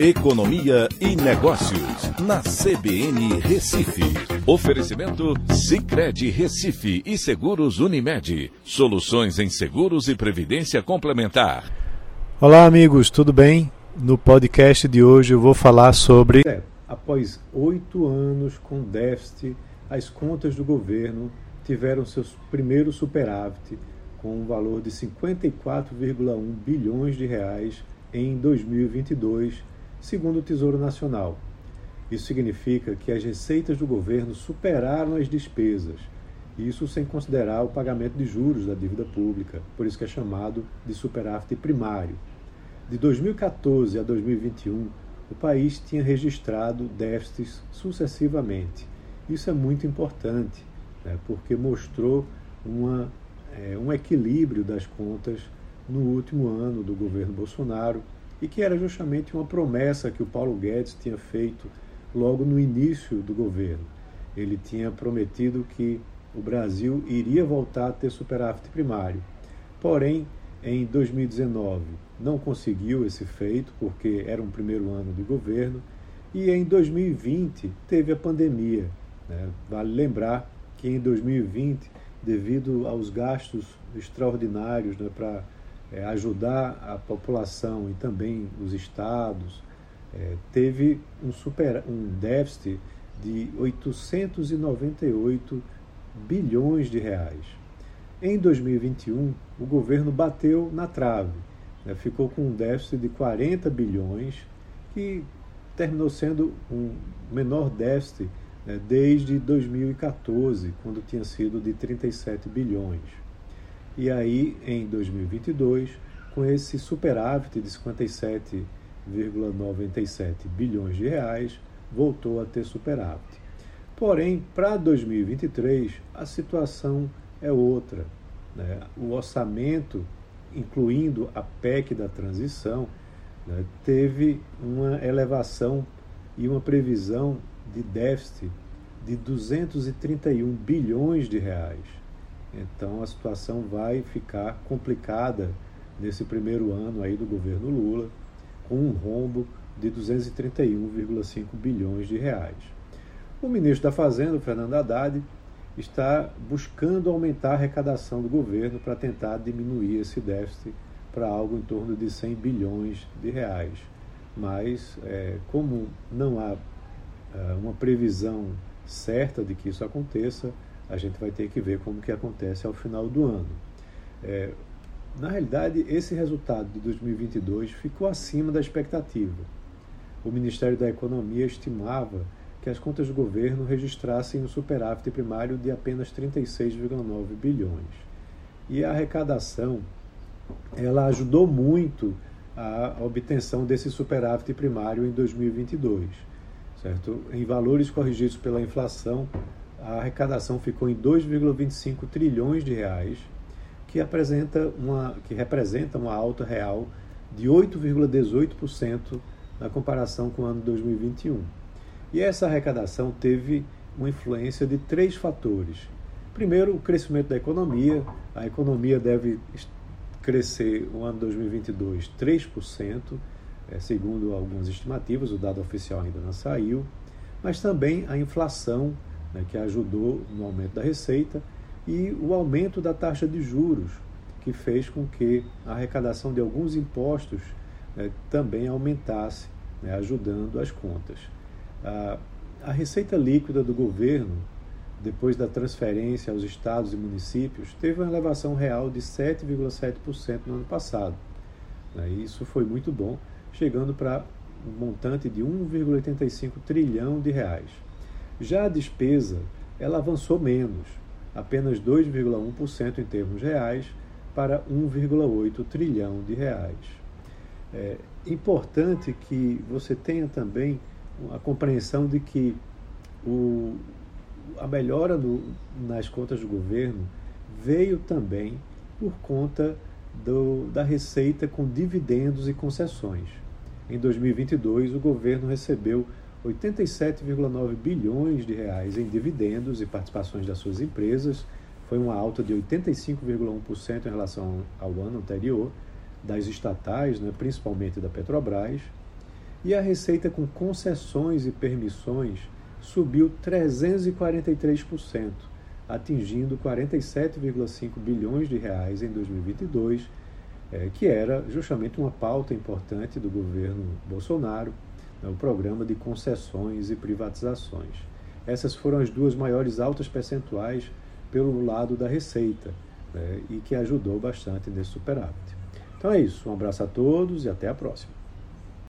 Economia e Negócios, na CBN Recife. Oferecimento Cicred Recife e Seguros Unimed. Soluções em seguros e previdência complementar. Olá, amigos, tudo bem? No podcast de hoje eu vou falar sobre. É, após oito anos com déficit, as contas do governo tiveram seus primeiros superávit com um valor de 54,1 bilhões de reais em 2022 segundo o Tesouro Nacional. Isso significa que as receitas do governo superaram as despesas, isso sem considerar o pagamento de juros da dívida pública, por isso que é chamado de superávit primário. De 2014 a 2021, o país tinha registrado déficits sucessivamente. Isso é muito importante, né, porque mostrou uma, é, um equilíbrio das contas no último ano do governo Bolsonaro e que era justamente uma promessa que o Paulo Guedes tinha feito logo no início do governo. Ele tinha prometido que o Brasil iria voltar a ter superávit primário. Porém, em 2019 não conseguiu esse feito porque era um primeiro ano de governo e em 2020 teve a pandemia. Né? Vale lembrar que em 2020, devido aos gastos extraordinários né, para é, ajudar a população e também os estados, é, teve um, super, um déficit de 898 bilhões de reais. Em 2021, o governo bateu na trave, né, ficou com um déficit de 40 bilhões, que terminou sendo um menor déficit né, desde 2014, quando tinha sido de 37 bilhões. E aí, em 2022, com esse superávit de 57,97 bilhões de reais, voltou a ter superávit. Porém, para 2023, a situação é outra. Né? O orçamento, incluindo a PEC da transição, né, teve uma elevação e uma previsão de déficit de 231 bilhões de reais. Então a situação vai ficar complicada nesse primeiro ano aí do governo Lula, com um rombo de 231,5 bilhões de reais. O ministro da Fazenda, Fernando Haddad, está buscando aumentar a arrecadação do governo para tentar diminuir esse déficit para algo em torno de 100 bilhões de reais. Mas, é, como não há é, uma previsão certa de que isso aconteça, a gente vai ter que ver como que acontece ao final do ano. É, na realidade, esse resultado de 2022 ficou acima da expectativa. O Ministério da Economia estimava que as contas do governo registrassem um superávit primário de apenas 36,9 bilhões. E a arrecadação ela ajudou muito a obtenção desse superávit primário em 2022, certo? Em valores corrigidos pela inflação, a arrecadação ficou em 2,25 trilhões de reais, que, apresenta uma, que representa uma alta real de 8,18% na comparação com o ano 2021. E essa arrecadação teve uma influência de três fatores. Primeiro, o crescimento da economia. A economia deve crescer no ano 2022 3%, é, segundo algumas estimativas, o dado oficial ainda não saiu. Mas também a inflação né, que ajudou no aumento da receita, e o aumento da taxa de juros, que fez com que a arrecadação de alguns impostos né, também aumentasse, né, ajudando as contas. A, a receita líquida do governo, depois da transferência aos estados e municípios, teve uma elevação real de 7,7% no ano passado. Né, isso foi muito bom, chegando para um montante de 1,85 trilhão de reais. Já a despesa, ela avançou menos, apenas 2,1% em termos reais, para 1,8 trilhão de reais. É importante que você tenha também a compreensão de que o, a melhora do, nas contas do governo veio também por conta do, da receita com dividendos e concessões. Em 2022, o governo recebeu 87,9 bilhões de reais em dividendos e participações das suas empresas, foi uma alta de 85,1% em relação ao ano anterior, das estatais, né, principalmente da Petrobras, E a receita com concessões e permissões subiu 343%, atingindo 47,5 bilhões de reais em 2022, é, que era justamente uma pauta importante do governo Bolsonaro, o programa de concessões e privatizações. Essas foram as duas maiores altas percentuais pelo lado da receita né, e que ajudou bastante nesse superávit. Então é isso, um abraço a todos e até a próxima.